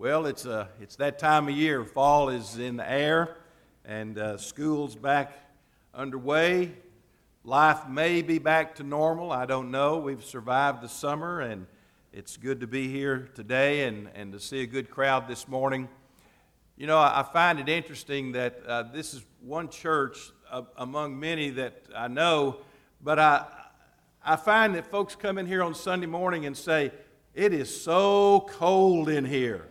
Well, it's, uh, it's that time of year. Fall is in the air, and uh, school's back underway. Life may be back to normal. I don't know. We've survived the summer, and it's good to be here today and, and to see a good crowd this morning. You know, I, find it interesting that uh, this is one church uh, among many that I know, but I, I find that folks come in here on Sunday morning and say, It is so cold in here.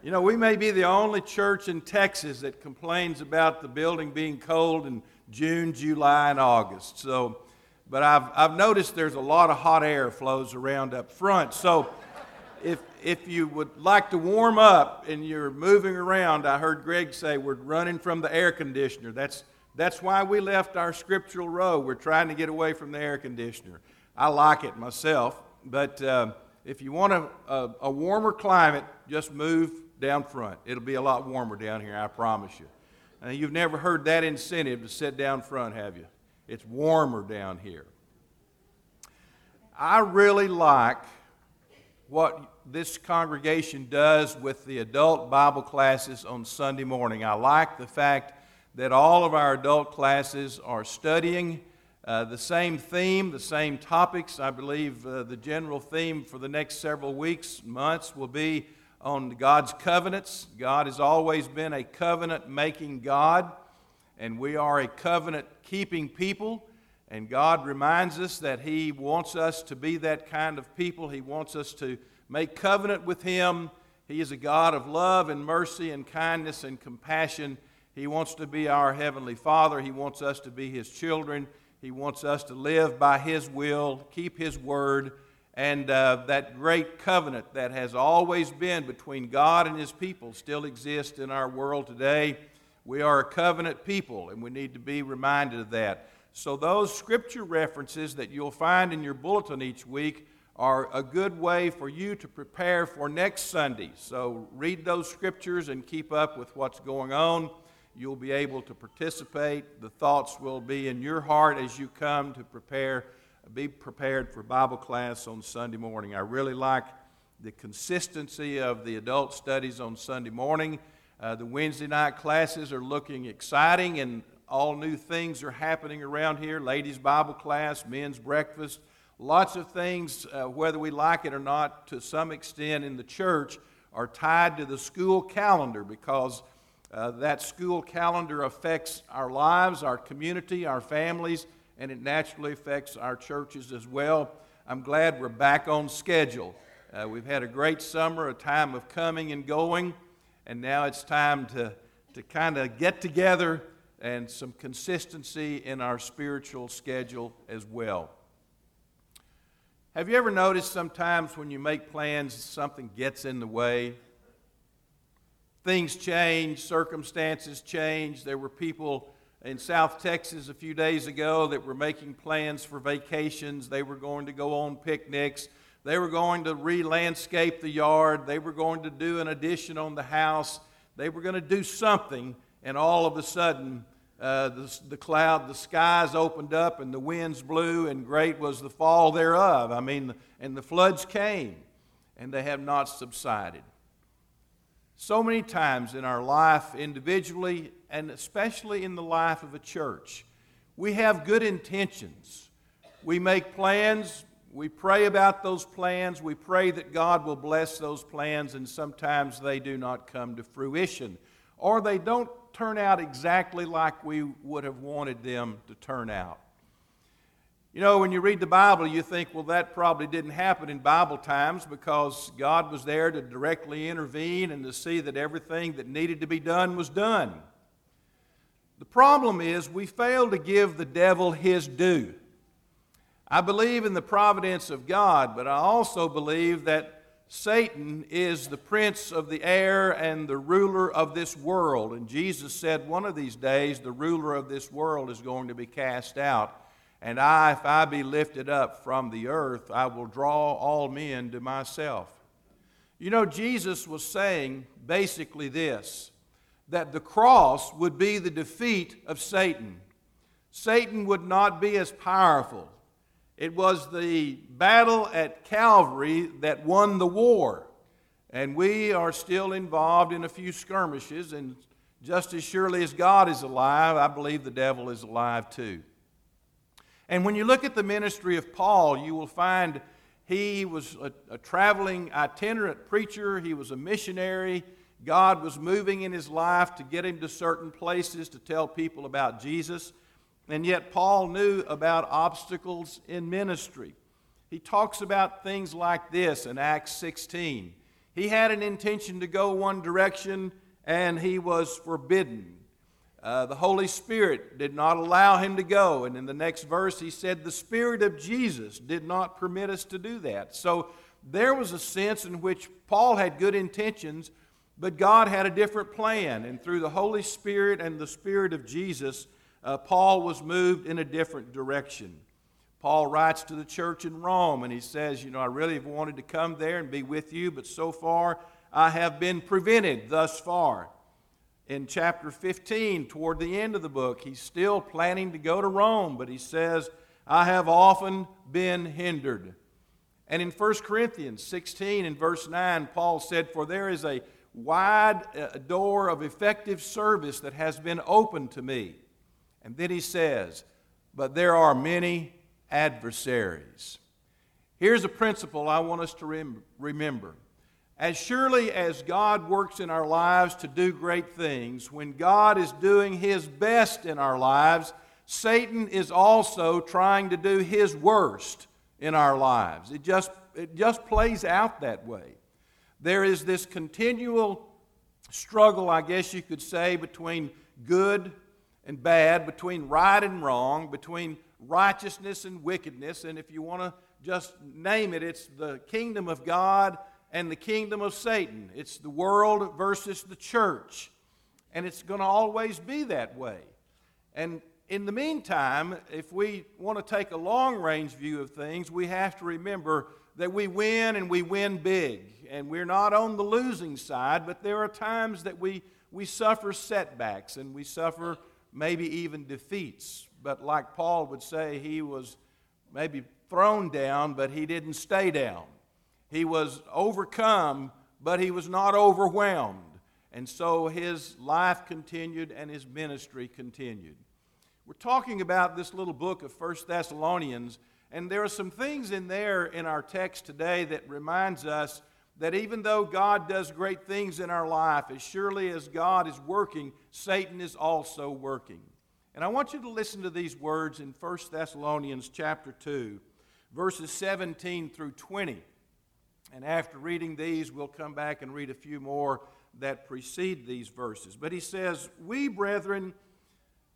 You know, we may be the only church in Texas that complains about the building being cold in June, July, and August. So, but I've, I've noticed there's a lot of hot air flows around up front. So, if, if you would like to warm up and you're moving around, I heard Greg say we're running from the air conditioner. That's, that's why we left our scriptural row. We're trying to get away from the air conditioner. I like it myself, but uh, if you want a, a, a warmer climate, just move down front. It'll be a lot warmer down here, I promise you. You've never heard that incentive to sit down front, have you? It's warmer down here. I really like what this congregation does with the adult Bible classes on Sunday morning. I like the fact that all of our adult classes are studying uh, the same theme, the same topics. I believe uh, the general theme for the next several weeks, months will be on God's covenants. God has always been a covenant making God, and we are a covenant keeping people. And God reminds us that He wants us to be that kind of people. He wants us to make covenant with Him. He is a God of love and mercy and kindness and compassion. He wants to be our Heavenly Father. He wants us to be His children. He wants us to live by His will, keep His word and uh, that great covenant that has always been between God and His people still exists in our world today. We are a covenant people, and we need to be reminded of that. So, those scripture references that you'll find in your bulletin each week are a good way for you to prepare for next Sunday. So, read those scriptures and keep up with what's going on. You'll be able to participate. The thoughts will be in your heart as you come to prepare be prepared for Bible class on Sunday morning. I really like the consistency of the adult studies on Sunday morning. Uh, the Wednesday night classes are looking exciting, and all new things are happening around here ladies' Bible class, men's breakfast, lots of things, uh, whether we like it or not, to some extent in the church, are tied to the school calendar because uh, that school calendar affects our lives, our community, our families and it naturally affects our churches as well. I'm glad we're back on schedule. Uh, we've had a great summer, a time of coming and going, and now it's time to, to kind of get together and some consistency in our spiritual schedule as well. Have you ever noticed sometimes when you make plans, something gets in the way? Things change, circumstances change. There were people in South Texas a few days ago that were making plans for vacations. They were going to go on picnics. They were going to re landscape the yard. They were going to do an addition on the house. They were going to do something, and all of a sudden, uh, the, the cloud, the skies opened up, and the winds blew, and great was the fall thereof. I mean, and the floods came, and they have not subsided. So many times in our life, individually and especially in the life of a church, we have good intentions. We make plans, we pray about those plans, we pray that God will bless those plans, and sometimes they do not come to fruition, or they don't turn out exactly like we would have wanted them to turn out. You know, when you read the Bible, you think, well, that probably didn't happen in Bible times because God was there to directly intervene and to see that everything that needed to be done was done. The problem is we fail to give the devil his due. I believe in the providence of God, but I also believe that Satan is the prince of the air and the ruler of this world. And Jesus said one of these days the ruler of this world is going to be cast out. And I, if I be lifted up from the earth, I will draw all men to myself. You know, Jesus was saying basically this that the cross would be the defeat of Satan. Satan would not be as powerful. It was the battle at Calvary that won the war. And we are still involved in a few skirmishes, and just as surely as God is alive, I believe the devil is alive too. And when you look at the ministry of Paul, you will find he was a, a, traveling itinerant preacher, he was a missionary. God was moving in his life to get him to certain places to tell people about Jesus. And yet, Paul knew about obstacles in ministry. He talks about things like this in Acts 16. He had an intention to go one direction, and he was forbidden. Uh, the Holy Spirit did not allow him to go. And in the next verse, he said, The Spirit of Jesus did not permit us to do that. So there was a sense in which Paul had good intentions, but God had a different plan. And through the Holy Spirit and the Spirit of Jesus, uh, Paul was moved in a different direction. Paul writes to the church in Rome and he says, You know, I really have wanted to come there and be with you, but so far I have been prevented thus far. In chapter 15, toward the end of the book, he's still planning to go to Rome, but he says, I have often been hindered. And in 1 Corinthians 16 and verse 9, Paul said, For there is a wide uh, door of effective service that has been opened to me. And then he says, But there are many adversaries. Here's a principle I want us to rem- remember. As surely as God works in our lives to do great things, when God is doing His best in our lives, Satan is also trying to do his worst in our lives. It just, it just plays out that way. There is this continual struggle, I guess you could say, between good and bad, between right and wrong, between righteousness and wickedness. And if you want to just name it, it's the kingdom of God and the kingdom of Satan. It's the world versus the church. And it's going to always be that way. And in the meantime, if we want to take a long range view of things, we have to remember that we win and we win big. And we're not on the losing side, but there are times that we, we suffer setbacks and we suffer maybe even defeats. But like Paul would say, he was maybe thrown down, but he didn't stay down. He was overcome, but he was not overwhelmed. And so his life continued and his ministry continued. We're talking about this little book of First Thessalonians, and there are some things in there in our text today that reminds us that even though God does great things in our life, as surely as God is working, Satan is also working. And I want you to listen to these words in 1 Thessalonians chapter 2, verses 17 through 20. And after reading these, we'll come back and read a few more that precede these verses. But he says, We, brethren,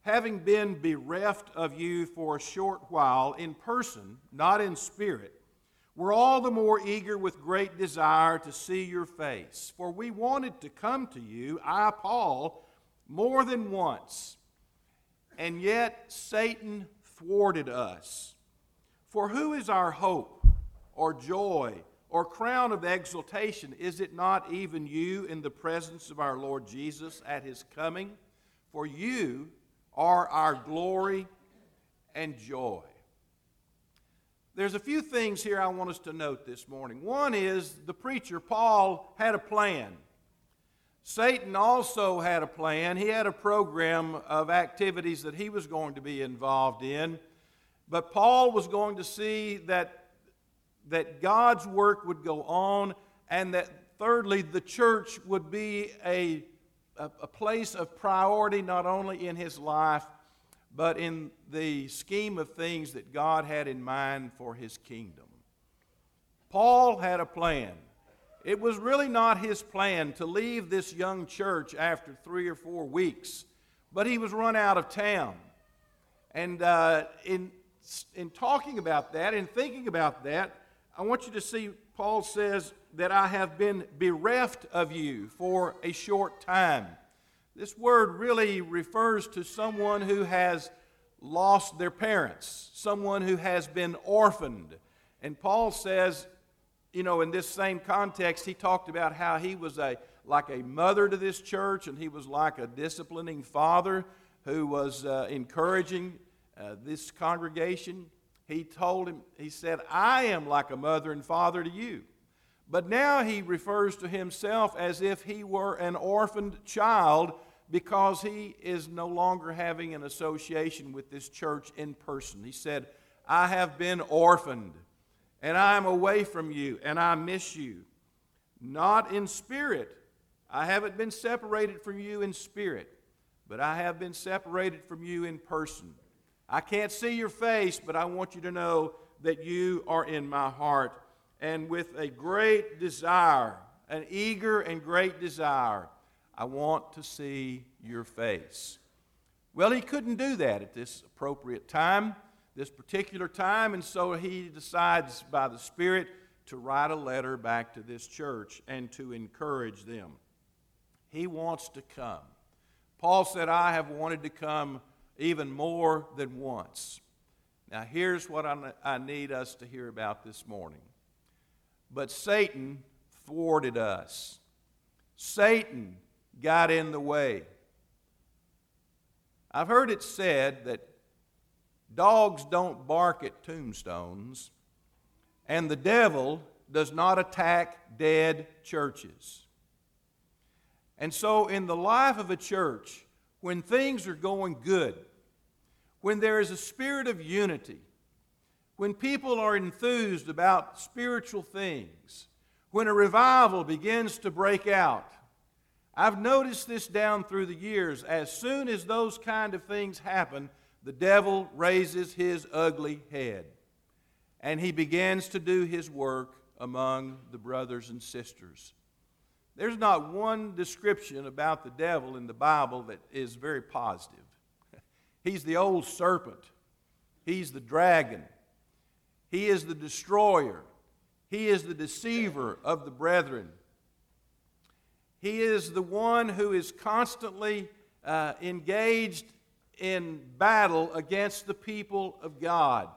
having been bereft of you for a short while in person, not in spirit, we're all the more eager with great desire to see your face. For we wanted to come to you, I, Paul, more than once, and yet Satan thwarted us. For who is our hope, or joy, or crown of exultation? Is it not even you in the presence of our Lord Jesus at his coming? For you are our glory and joy. There's a few things here I want us to note this morning. One is the preacher, Paul, had a plan. Satan also had a plan. He had a program of activities that he was going to be involved in. But Paul was going to see that, that God's work would go on, and that thirdly, the church would be a, a, a place of priority not only in his life, but in the scheme of things that God had in mind for his kingdom. Paul had a plan. It was really not his plan to leave this young church after three or four weeks, but he was run out of town. And uh, in, in talking about that and thinking about that, I want you to see Paul says that I have been bereft of you for a short time. This word really refers to someone who has lost their parents, someone who has been orphaned. And Paul says, you know, in this same context, he talked about how he was a like a mother to this church, and he was like a disciplining father who was uh, encouraging uh, this congregation. He told him, he said, I am like a mother and father to you. But now he refers to himself as if he were an orphaned child because he is no longer having an association with this church in person. He said, I have been orphaned, and I am away from you, and I miss you. Not in spirit. I haven't been separated from you in spirit, but I have been separated from you in person. I can't see your face, but I want you to know that you are in my heart. And with a great desire, an eager and great desire, I want to see your face. Well, he couldn't do that at this appropriate time, this particular time, and so he decides by the Spirit to write a letter back to this church and to encourage them. He wants to come. Paul said, I have wanted to come even more than once. Now, here's what I need us to hear about this morning. But Satan thwarted us. Satan got in the way. I've heard it said that dogs don't bark at tombstones, and the devil does not attack dead churches. And so, in the life of a church, when things are going good, when there is a spirit of unity, when people are enthused about spiritual things, when a revival begins to break out, I've noticed this down through the years. As soon as those kind of things happen, the devil raises his ugly head and he begins to do his work among the brothers and sisters. There's not one description about the devil in the Bible that is very positive. He's the old serpent, he's the dragon, he is the destroyer, he is the deceiver of the brethren. He is the one who is constantly uh, engaged in battle against the people of God.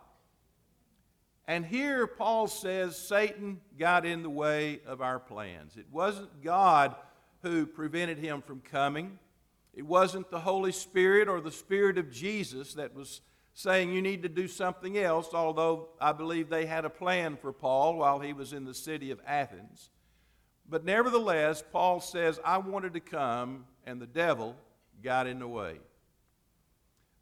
And here Paul says Satan got in the way of our plans. It wasn't God who prevented him from coming. It wasn't the Holy Spirit or the Spirit of Jesus that was saying you need to do something else, although I believe they had a plan for Paul while he was in the city of Athens. But nevertheless, Paul says, I wanted to come, and the devil got in the way.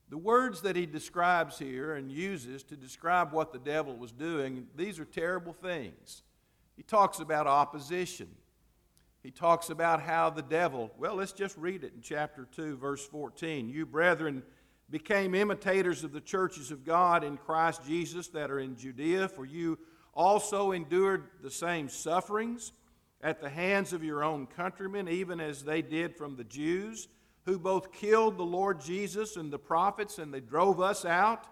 The words that he describes here and uses to describe what the devil was doing, these are terrible things. He talks about opposition. He talks about how the devil, well, let's just read it in chapter 2, verse 14. You, brethren, became imitators of the churches of God in Christ Jesus that are in Judea, for you also endured the same sufferings at the hands of your own countrymen, even as they did from the Jews, who both killed the Lord Jesus and the prophets, and they drove us out.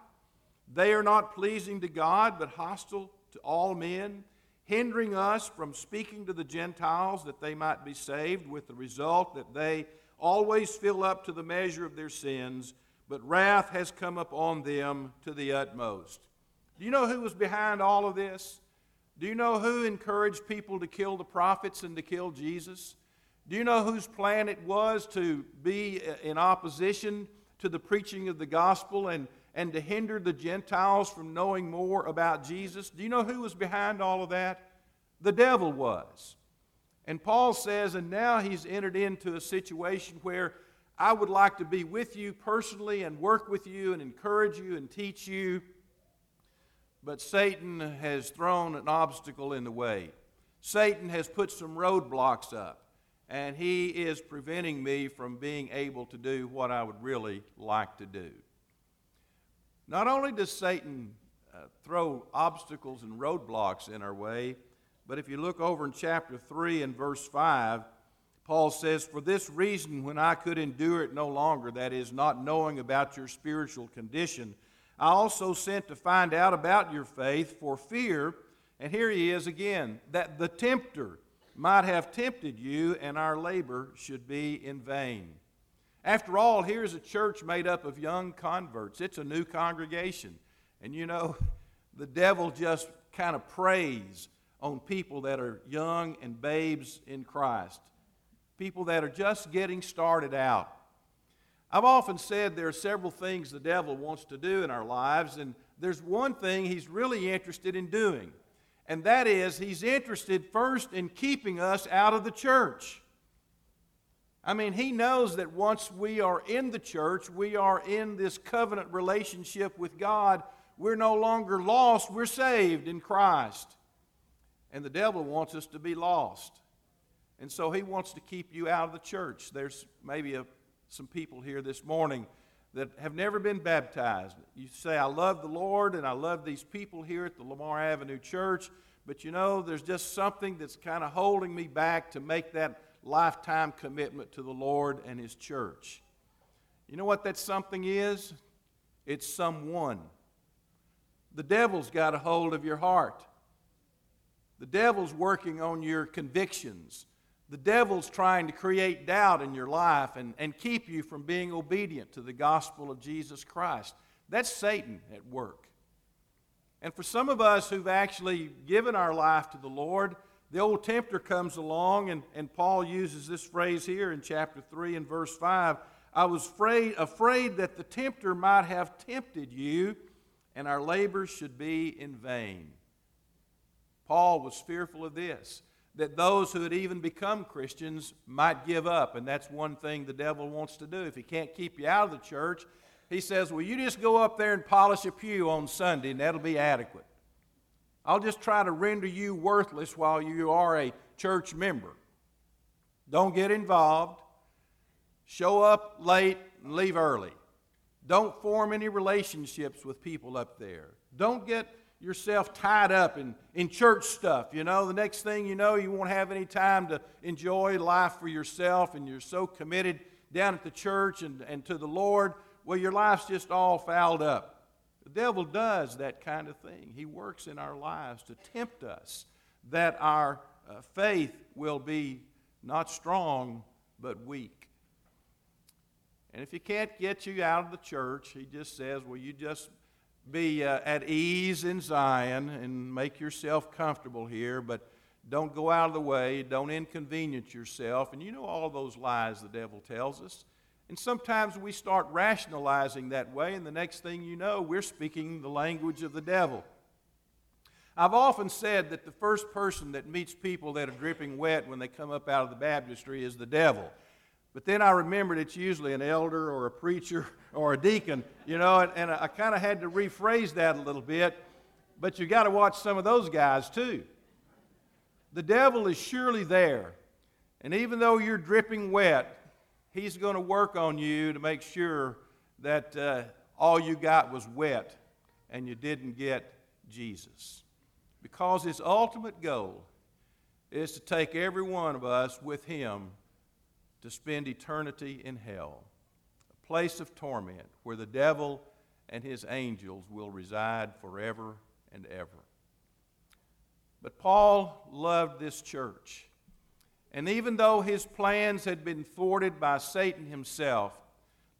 They are not pleasing to God, but hostile to all men, hindering us from speaking to the Gentiles that they might be saved, with the result that they always fill up to the measure of their sins, but wrath has come upon them to the utmost. Do you know who was behind all of this? Do you know who encouraged people to kill the prophets and to kill Jesus? Do you know whose plan it was to be in opposition to the preaching of the gospel and, and to hinder the Gentiles from knowing more about Jesus? Do you know who was behind all of that? The devil was. And Paul says, and now he's entered into a situation where I would like to be with you personally and work with you and encourage you and teach you but Satan has thrown an obstacle in the way. Satan has put some roadblocks up, and he is preventing me from being able to do what I would really like to do. Not only does Satan uh, throw obstacles and roadblocks in our way, but if you look over in chapter 3 and verse 5, Paul says, For this reason, when I could endure it no longer, that is, not knowing about your spiritual condition, I also sent to find out about your faith for fear, and here he is again, that the tempter might have tempted you and our labor should be in vain. After all, here's a church made up of young converts. It's a new congregation. And you know, the devil just kind of preys on people that are young and babes in Christ, people that are just getting started out. I've often said there are several things the devil wants to do in our lives, and there's one thing he's really interested in doing, And that is, he's interested first in keeping us out of the church. I mean, he knows that once we are in the church, we are in this covenant relationship with God. We're no longer lost, we're saved in Christ. And the devil wants us to be lost. And so he wants to keep you out of the church. There's maybe a, some people here this morning that have never been baptized. You say, I love the Lord and I love these people here at the Lamar Avenue Church, but you know, there's just something that's kind of holding me back to make that lifetime commitment to the Lord and His church. You know what that something is? It's someone. The devil's got a hold of your heart. The devil's working on your convictions. The devil's trying to create doubt in your life and, and keep you from being obedient to the gospel of Jesus Christ. That's Satan at work. And for some of us who've actually given our life to the Lord, the old tempter comes along, and, and Paul uses this phrase here in chapter 3 and verse 5 I was afraid, afraid that the tempter might have tempted you, and our labors should be in vain. Paul was fearful of this, that those who had even become Christians might give up, and that's one thing the devil wants to do. If he can't keep you out of the church, he says, Well, you just go up there and polish a pew on Sunday, and that'll be adequate. I'll just try to render you worthless while you are a church member. Don't get involved. Show up late and leave early. Don't form any relationships with people up there. Don't get yourself tied up in, in church stuff. You know, the next thing you know, you won't have any time to enjoy life for yourself, and you're so committed down at the church and, and to the Lord. Well, your life's just all fouled up. The devil does that kind of thing. He works in our lives to tempt us that our uh, faith will be not strong but weak. And if he can't get you out of the church, he just says, well, you just be uh, at ease in Zion and make yourself comfortable here, but don't go out of the way, don't inconvenience yourself. And you know all those lies the devil tells us. And sometimes we start rationalizing that way, and the next thing you know, we're speaking the language of the devil. I've often said that the first person that meets people that are dripping wet when they come up out of the baptistry is the devil. But then I remembered it's usually an elder or a preacher or a deacon, you know, and, and I kind of had to rephrase that a little bit. But you got to watch some of those guys too. The devil is surely there. And even though you're dripping wet, He's going to work on you to make sure that uh, all you got was wet and you didn't get Jesus. Because his ultimate goal is to take every one of us with him to spend eternity in hell, a place of torment where the devil and his angels will reside forever and ever. But Paul loved this church. And even though his plans had been thwarted by Satan himself,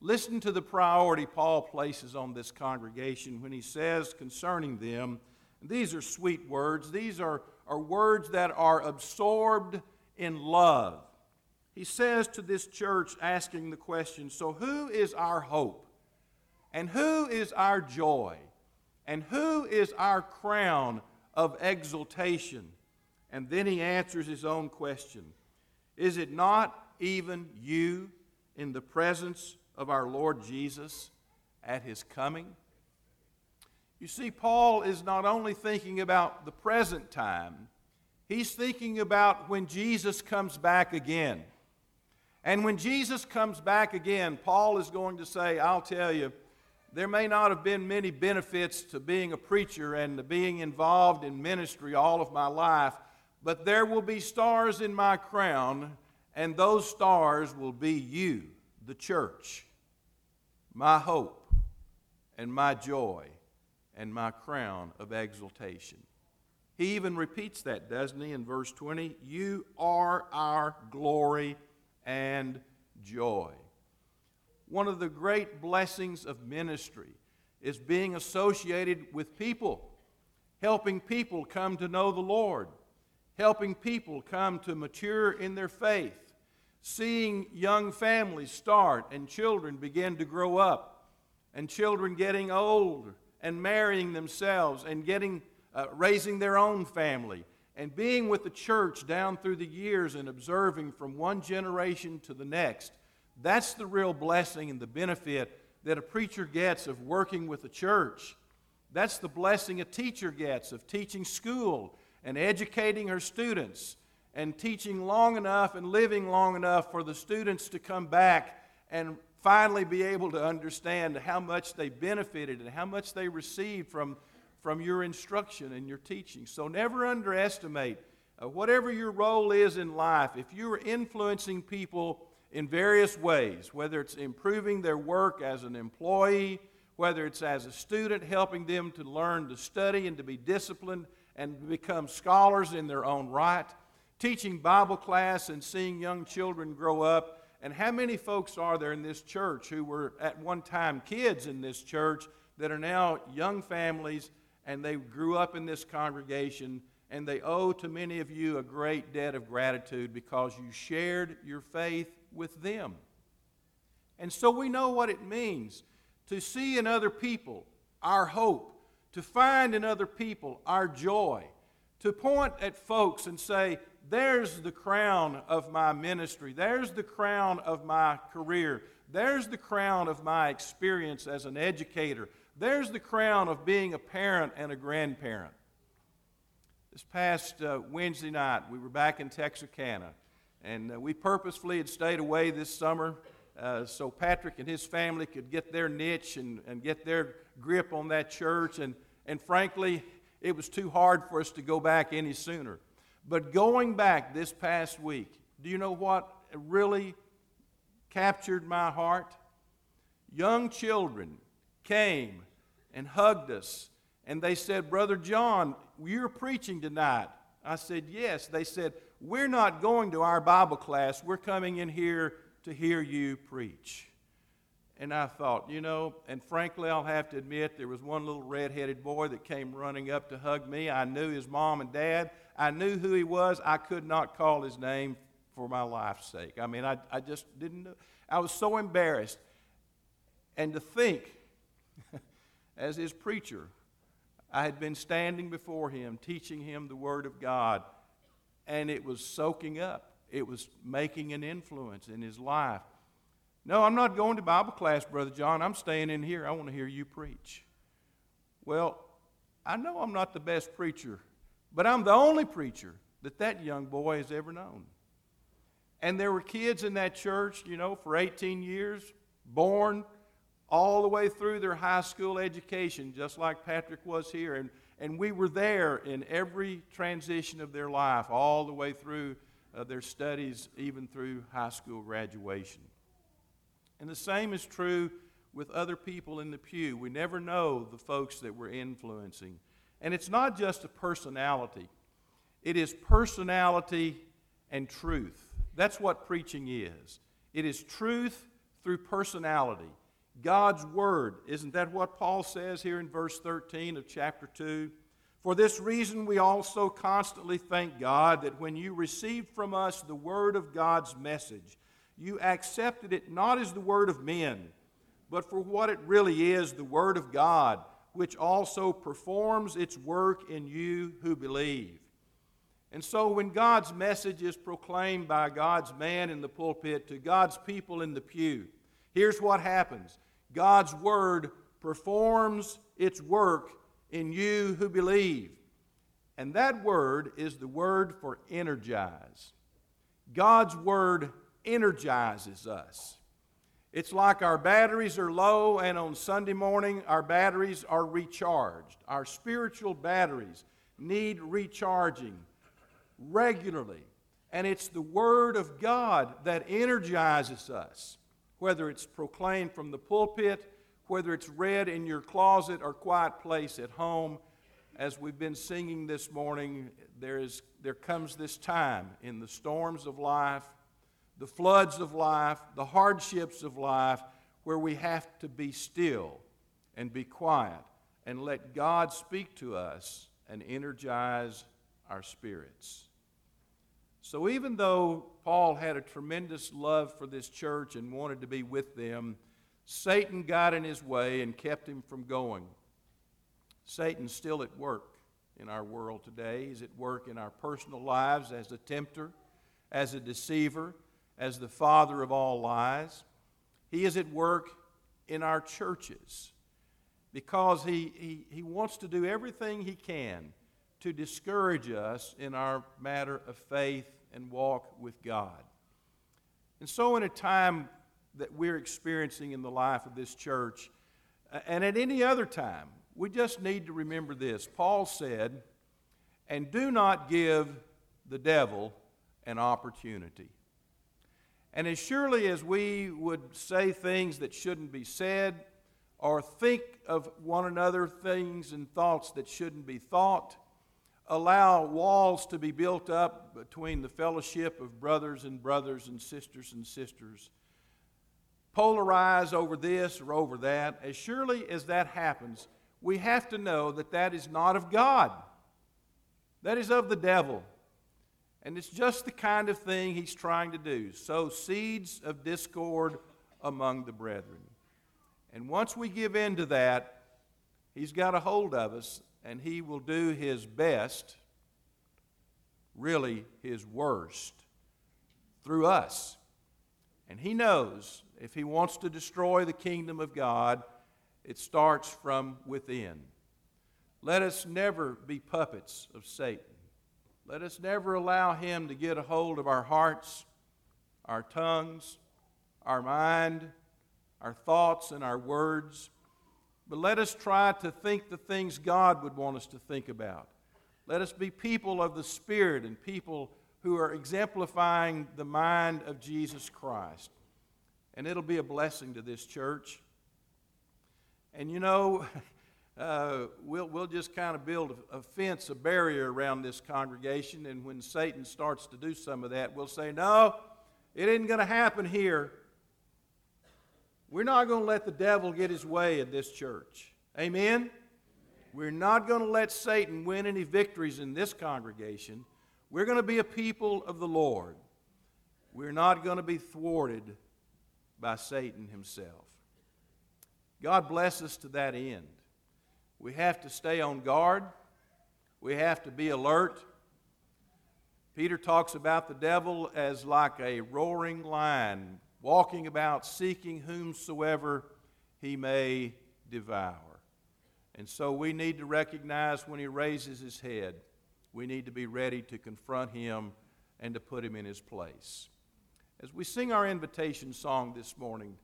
listen to the priority Paul places on this congregation when he says concerning them, these are sweet words, these are, are words that are absorbed in love. He says to this church, asking the question So, who is our hope? And who is our joy? And who is our crown of exultation? And then he answers his own question is it not even you in the presence of our Lord Jesus at his coming? You see, Paul is not only thinking about the present time, he's thinking about when Jesus comes back again. And when Jesus comes back again, Paul is going to say, I'll tell you, there may not have been many benefits to being a preacher and to being involved in ministry all of my life, but there will be stars in my crown, and those stars will be you, the church, my hope and my joy and my crown of exultation. He even repeats that, doesn't he, in verse 20? You are our glory and joy. One of the great blessings of ministry is being associated with people, helping people come to know the Lord helping people come to mature in their faith, seeing young families start and children begin to grow up, and children getting old and marrying themselves and getting uh, raising their own family, and being with the church down through the years and observing from one generation to the next. That's the real blessing and the benefit that a preacher gets of working with the church. That's the blessing a teacher gets of teaching school and educating her students and teaching long enough and living long enough for the students to come back and finally be able to understand how much they benefited and how much they received from, from your instruction and your teaching. So never underestimate uh, whatever your role is in life. If you are influencing people in various ways, whether it's improving their work as an employee, whether it's as a student, helping them to learn to study and to be disciplined and become scholars in their own right, teaching Bible class and seeing young children grow up. And how many folks are there in this church who were at one time kids in this church that are now young families and they grew up in this congregation and they owe to many of you a great debt of gratitude because you shared your faith with them. And so we know what it means to see in other people our hope, to find in other people our joy, to point at folks and say, there's the crown of my ministry. There's the crown of my career. There's the crown of my experience as an educator. There's the crown of being a parent and a grandparent. This past uh, Wednesday night, we were back in Texarkana, and uh, we purposefully had stayed away this summer uh, so Patrick and his family could get their niche and, and get their grip on that church. And, and frankly, it was too hard for us to go back any sooner. But going back this past week, do you know what really captured my heart? Young children came and hugged us, and they said, Brother John, you're preaching tonight. I said, Yes. They said, We're not going to our Bible class. We're coming in here to hear you preach. And I thought, you know, and frankly, I'll have to admit, there was one little red-headed boy that came running up to hug me. I knew his mom and dad. I knew who he was. I could not call his name for my life's sake. I mean, I, I just didn't know. I was so embarrassed. And to think, as his preacher, I had been standing before him, teaching him the Word of God, and it was soaking up. It was making an influence in his life. No, I'm not going to Bible class, Brother John. I'm staying in here. I want to hear you preach. Well, I know I'm not the best preacher, but I'm the only preacher that that young boy has ever known. And there were kids in that church, you know, for 18 years, born all the way through their high school education, just like Patrick was here. And, and we were there in every transition of their life, all the way through uh, their studies, even through high school graduation. And the same is true with other people in the pew. We never know the folks that we're influencing. And it's not just a personality, it is personality and truth. That's what preaching is. It is truth through personality. God's Word. Isn't that what Paul says here in verse 13 of chapter 2? For this reason, we also constantly thank God that when you received from us the Word of God's message, you accepted it not as the word of men, but for what it really is the word of God, which also performs its work in you who believe. And so, when God's message is proclaimed by God's man in the pulpit to God's people in the pew, here's what happens God's word performs its work in you who believe. And that word is the word for energize. God's word energizes us. It's like our batteries are low, and on Sunday morning, our batteries are recharged. Our spiritual batteries need recharging regularly. And it's the Word of God that energizes us, whether it's proclaimed from the pulpit, whether it's read in your closet or quiet place at home. As we've been singing this morning, there, is, there comes this time in the storms of life the floods of life, the hardships of life, where we have to be still and be quiet and let God speak to us and energize our spirits. So, even though Paul had a tremendous love for this church and wanted to be with them, Satan got in his way and kept him from going. Satan's still at work. in our world today. He's at work in our personal lives as a tempter, as a deceiver, as the father of all lies. He is at work in our churches because he, he, he wants to do everything he can to discourage us in our matter of faith and walk with God. And so, in a time that we're experiencing in the life of this church, and at any other time, we just need to remember this. Paul said, and do not give the devil an opportunity. And as surely as we would say things that shouldn't be said, or think of one another things and thoughts that shouldn't be thought, allow walls to be built up between the fellowship of brothers and brothers and sisters and sisters, polarize over this or over that, as surely as that happens, we have to know that that is not of God. That is of the devil. And it's just the kind of thing he's trying to do sow seeds of discord among the brethren. And once we give in to that, he's got a hold of us and he will do his best, really his worst, through us. And he knows if he wants to destroy the kingdom of God, it starts from within. Let us never be puppets of Satan. Let us never allow him to get a hold of our hearts, our tongues, our mind, our thoughts, and our words. But let us try to think the things God would want us to think about. Let us be people of the Spirit and people who are exemplifying the mind of Jesus Christ. And it'll be a blessing to this church. And you know, uh, we'll, we'll just kind of build a, a fence, a barrier around this congregation. And when Satan starts to do some of that, we'll say, No, it isn't going to happen here. We're not going to let the devil get his way in this church. Amen? We're not going to let Satan win any victories in this congregation. We're going to be a people of the Lord. We're not going to be thwarted by Satan himself. God bless us to that end. We have to stay on guard, we have to be alert. Peter talks about the devil as like a roaring lion, walking about seeking whomsoever he may devour. And so we need to recognize when he raises his head, we need to be ready to confront him and to put him in his place. As we sing our invitation song this morning,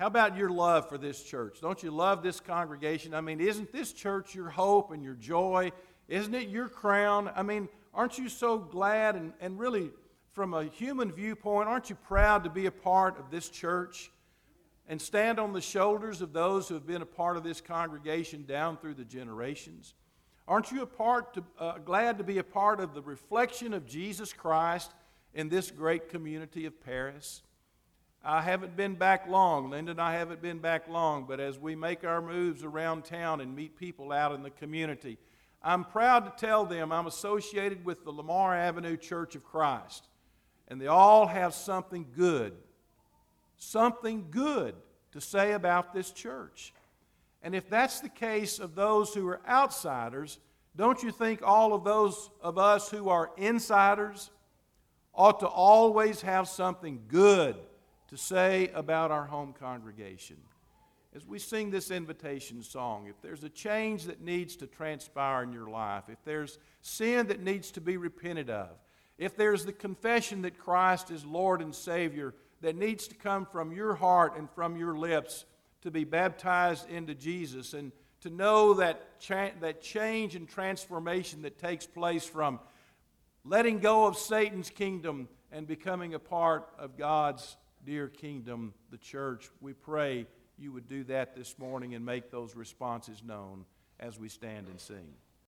how about your love for this church? Don't you love this congregation? I mean, isn't this church your hope and your joy? Isn't it your crown? I mean, aren't you so glad and, and really, from a human viewpoint, aren't you proud to be a part of this church and stand on the shoulders of those who have been a part of this congregation down through the generations? Aren't you a part to, uh, glad to be a part of the reflection of Jesus Christ in this great community of Paris? I haven't been back long. Linda and I haven't been back long, but as we make our moves around town and meet people out in the community, I'm proud to tell them I'm associated with the Lamar Avenue Church of Christ. And they all have something good, something good to say about this church. And if that's the case of those who are outsiders, don't you think all of those of us who are insiders ought to always have something good to say about our home congregation. As we sing this invitation song, if there's a change that needs to transpire in your life, if there's sin that needs to be repented of, if there's the confession that Christ is Lord and Savior that needs to come from your heart and from your lips to be baptized into Jesus and to know that, cha- that change and transformation that takes place from letting go of Satan's kingdom and becoming a part of God's dear kingdom, the church, we pray you would do that this morning and make those responses known as we stand and sing.